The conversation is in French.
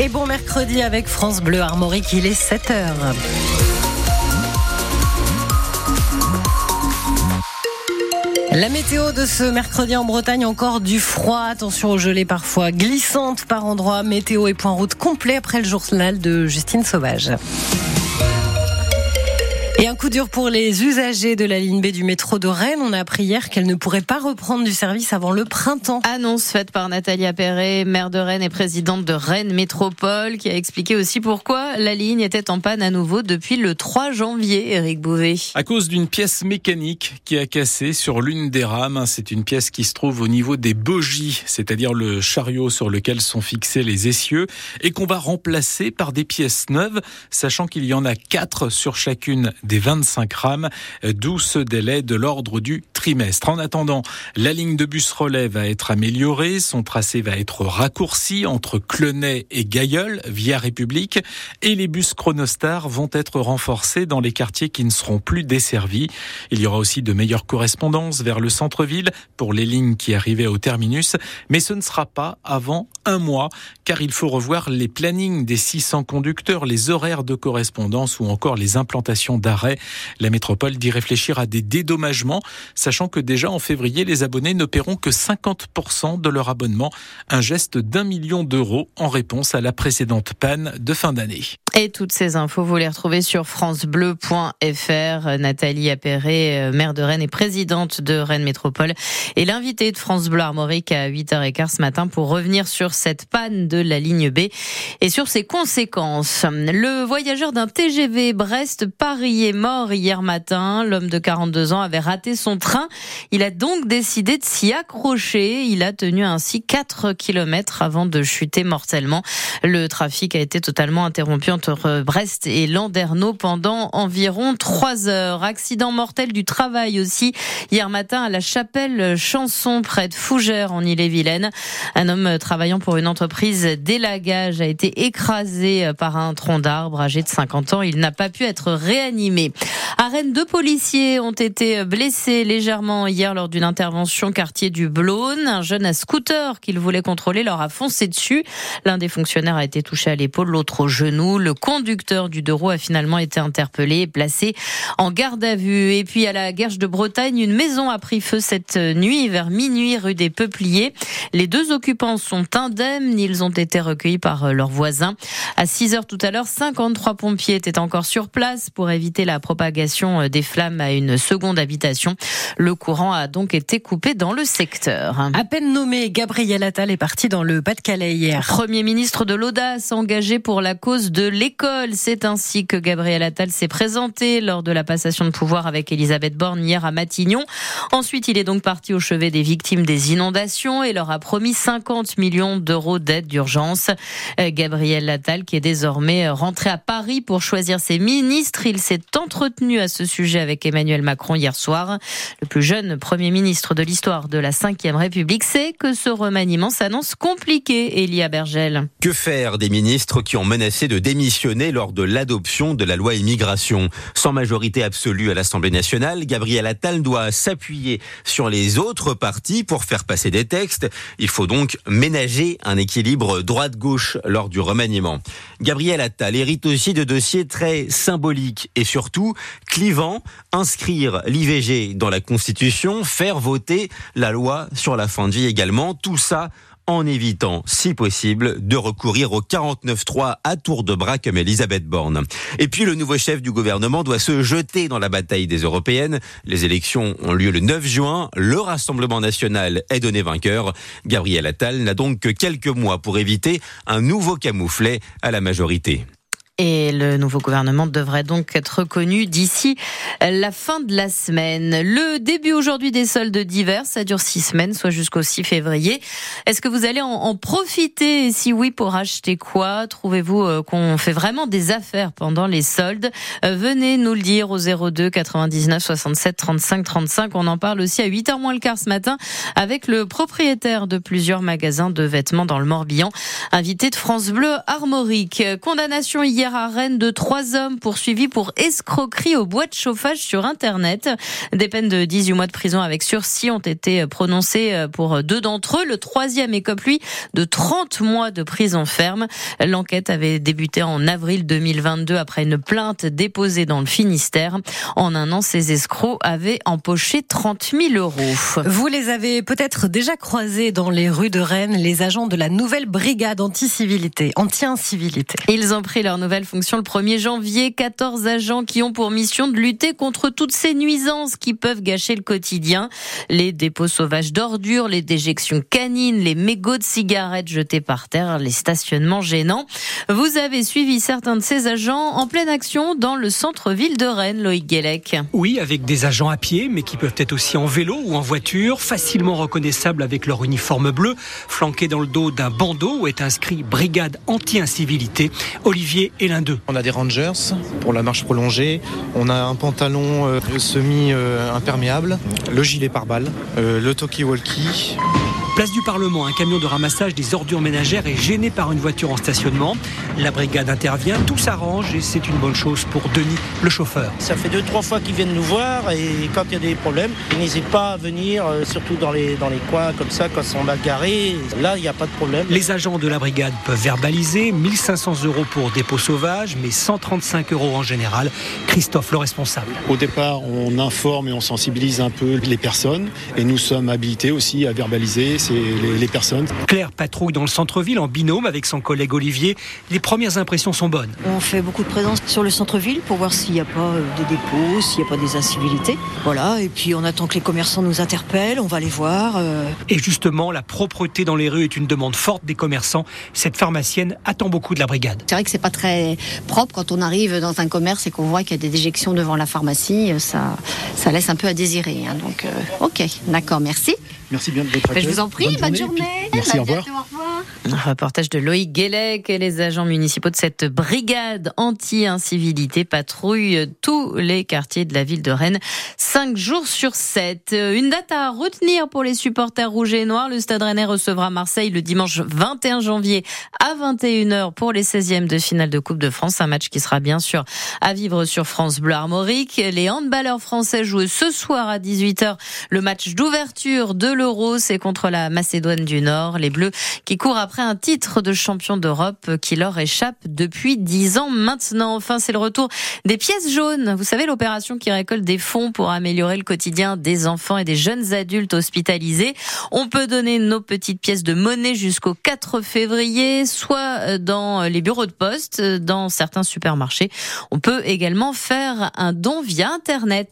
Et bon mercredi avec France Bleu Armorique, il est 7h. La météo de ce mercredi en Bretagne, encore du froid. Attention aux gelées parfois glissantes par endroits. Météo et point route complet après le journal de Justine Sauvage. Et un coup dur pour les usagers de la ligne B du métro de Rennes. On a appris hier qu'elle ne pourrait pas reprendre du service avant le printemps. Annonce faite par Nathalie Appéré, maire de Rennes et présidente de Rennes Métropole, qui a expliqué aussi pourquoi la ligne était en panne à nouveau depuis le 3 janvier, Eric Bouvet. À cause d'une pièce mécanique qui a cassé sur l'une des rames. C'est une pièce qui se trouve au niveau des bogies, c'est-à-dire le chariot sur lequel sont fixés les essieux, et qu'on va remplacer par des pièces neuves, sachant qu'il y en a quatre sur chacune des 25 rames, d'où ce délai de l'ordre du trimestre. En attendant, la ligne de bus relais va être améliorée, son tracé va être raccourci entre Clenay et Gailleul via République et les bus Chronostar vont être renforcés dans les quartiers qui ne seront plus desservis. Il y aura aussi de meilleures correspondances vers le centre-ville pour les lignes qui arrivaient au terminus, mais ce ne sera pas avant un mois car il faut revoir les plannings des 600 conducteurs, les horaires de correspondance ou encore les implantations d'arrêt la métropole dit réfléchir à des dédommagements, sachant que déjà en février, les abonnés ne paieront que 50% de leur abonnement, un geste d'un million d'euros en réponse à la précédente panne de fin d'année. Et toutes ces infos, vous les retrouvez sur francebleu.fr. Nathalie Appéré, euh, maire de Rennes et présidente de Rennes Métropole, et l'invité de France Bleu Armorique à 8h15 ce matin pour revenir sur cette panne de la ligne B et sur ses conséquences. Le voyageur d'un TGV Brest-Paris est mort hier matin. L'homme de 42 ans avait raté son train. Il a donc décidé de s'y accrocher. Il a tenu ainsi 4 km avant de chuter mortellement. Le trafic a été totalement interrompu entre Brest et Landerneau pendant environ trois heures. Accident mortel du travail aussi hier matin à la chapelle Chanson près de Fougères en Ille-et-Vilaine. Un homme travaillant pour une entreprise d'élagage a été écrasé par un tronc d'arbre âgé de 50 ans. Il n'a pas pu être réanimé. À Rennes, deux policiers ont été blessés légèrement hier lors d'une intervention quartier du Blône. Un jeune à scooter qu'il voulait contrôler leur a foncé dessus. L'un des fonctionnaires a été touché à l'épaule, l'autre au genou. Conducteur du deux roues a finalement été interpellé et placé en garde à vue. Et puis à la Guerche de Bretagne, une maison a pris feu cette nuit vers minuit rue des Peupliers. Les deux occupants sont indemnes. Ils ont été recueillis par leurs voisins. À 6 heures tout à l'heure, 53 pompiers étaient encore sur place pour éviter la propagation des flammes à une seconde habitation. Le courant a donc été coupé dans le secteur. À peine nommé, Gabriel Attal est parti dans le Pas-de-Calais hier. Premier ministre de l'audace engagé pour la cause de l'école. C'est ainsi que Gabriel Attal s'est présenté lors de la passation de pouvoir avec Elisabeth Borne hier à Matignon. Ensuite, il est donc parti au chevet des victimes des inondations et leur a promis 50 millions d'euros d'aide d'urgence. Gabriel Attal qui est désormais rentré à Paris pour choisir ses ministres. Il s'est entretenu à ce sujet avec Emmanuel Macron hier soir. Le plus jeune Premier ministre de l'histoire de la Ve République sait que ce remaniement s'annonce compliqué, Elia Bergel. Que faire des ministres qui ont menacé de lors de l'adoption de la loi immigration Sans majorité absolue à l'Assemblée nationale, Gabriel Attal doit s'appuyer sur les autres partis pour faire passer des textes. Il faut donc ménager un équilibre droite-gauche lors du remaniement. Gabriel Attal hérite aussi de dossiers très symboliques et surtout clivants. Inscrire l'IVG dans la Constitution, faire voter la loi sur la fin de vie également. Tout ça en évitant, si possible, de recourir au 49-3 à tour de bras comme Elisabeth Borne. Et puis le nouveau chef du gouvernement doit se jeter dans la bataille des européennes. Les élections ont lieu le 9 juin. Le Rassemblement national est donné vainqueur. Gabriel Attal n'a donc que quelques mois pour éviter un nouveau camouflet à la majorité. Et le nouveau gouvernement devrait donc être reconnu d'ici la fin de la semaine. Le début aujourd'hui des soldes d'hiver, ça dure six semaines, soit jusqu'au 6 février. Est-ce que vous allez en, profiter? Si oui, pour acheter quoi? Trouvez-vous euh, qu'on fait vraiment des affaires pendant les soldes? Euh, Venez nous le dire au 02 99 67 35 35. On en parle aussi à 8h moins le quart ce matin avec le propriétaire de plusieurs magasins de vêtements dans le Morbihan, invité de France Bleu Armorique. Condamnation hier hier à Rennes de trois hommes poursuivis pour escroquerie au bois de chauffage sur Internet. Des peines de 18 mois de prison avec sursis ont été prononcées pour deux d'entre eux. Le troisième écope, lui, de 30 mois de prison ferme. L'enquête avait débuté en avril 2022 après une plainte déposée dans le Finistère. En un an, ces escrocs avaient empoché 30 000 euros. Vous les avez peut-être déjà croisés dans les rues de Rennes, les agents de la nouvelle brigade anti-civilité, anti-incivilité. Ils ont pris leur nouvelle fonction le 1er janvier. 14 agents qui ont pour mission de lutter contre toutes ces nuisances qui peuvent gâcher le quotidien. Les dépôts sauvages d'ordures, les déjections canines, les mégots de cigarettes jetés par terre, les stationnements gênants. Vous avez suivi certains de ces agents en pleine action dans le centre-ville de Rennes, Loïc Guélec. Oui, avec des agents à pied, mais qui peuvent être aussi en vélo ou en voiture, facilement reconnaissables avec leur uniforme bleu, flanqué dans le dos d'un bandeau où est inscrit Brigade anti-incivilité. Olivier On a des rangers pour la marche prolongée, on a un pantalon euh, semi-imperméable, le gilet pare-balles, euh, le talkie-walkie. Place du Parlement, un camion de ramassage des ordures ménagères est gêné par une voiture en stationnement. La brigade intervient, tout s'arrange et c'est une bonne chose pour Denis, le chauffeur. Ça fait deux, trois fois qu'ils viennent nous voir et quand il y a des problèmes, ils n'hésitent pas à venir, euh, surtout dans les, dans les coins comme ça, quand ils sont mal garés. Là, il n'y a pas de problème. Les agents de la brigade peuvent verbaliser 1500 euros pour dépôt sauvage, mais 135 euros en général. Christophe, le responsable. Au départ, on informe et on sensibilise un peu les personnes et nous sommes habilités aussi à verbaliser les, personnes. Claire patrouille dans le centre-ville en binôme avec son collègue Olivier. Les premières impressions sont bonnes. On fait beaucoup de présence sur le centre-ville pour voir s'il n'y a pas euh, de dépôts, s'il n'y a pas des incivilités. Voilà, et puis on attend que les commerçants nous interpellent, on va les voir. Euh. Et justement, la propreté dans les rues est une demande forte des commerçants. Cette pharmacienne attend beaucoup de la brigade. C'est vrai que c'est pas très propre quand on arrive dans un commerce et qu'on voit qu'il y a des déjections devant la pharmacie. Ça, ça laisse un peu à désirer. Hein. Donc, euh, ok, d'accord, merci. Merci bien de votre accueil. Je vous en prie, bonne, journée. Merci, au revoir. Un reportage de Loïc Guélec et les agents municipaux de cette brigade anti-incivilité patrouillent tous les quartiers de la ville de Rennes, cinq jours sur 7. Une date à retenir pour les supporters rouges et noirs. Le Stade Rennais recevra Marseille le dimanche 21 janvier à 21h pour les 16e de finale de Coupe de France. Un match qui sera bien sûr à vivre sur France Bleu Armorique. Les handballeurs français jouent ce soir à 18h le match d'ouverture de l'Euro. C'est contre la Macédoine du Nord. Les Bleus qui courent après un titre de champion d'Europe qui leur échappe depuis dix ans maintenant. Enfin, c'est le retour des pièces jaunes. Vous savez, l'opération qui récolte des fonds pour améliorer le quotidien des enfants et des jeunes adultes hospitalisés. On peut donner nos petites pièces de monnaie jusqu'au 4 février, soit dans les bureaux de poste, dans certains supermarchés. On peut également faire un don via Internet.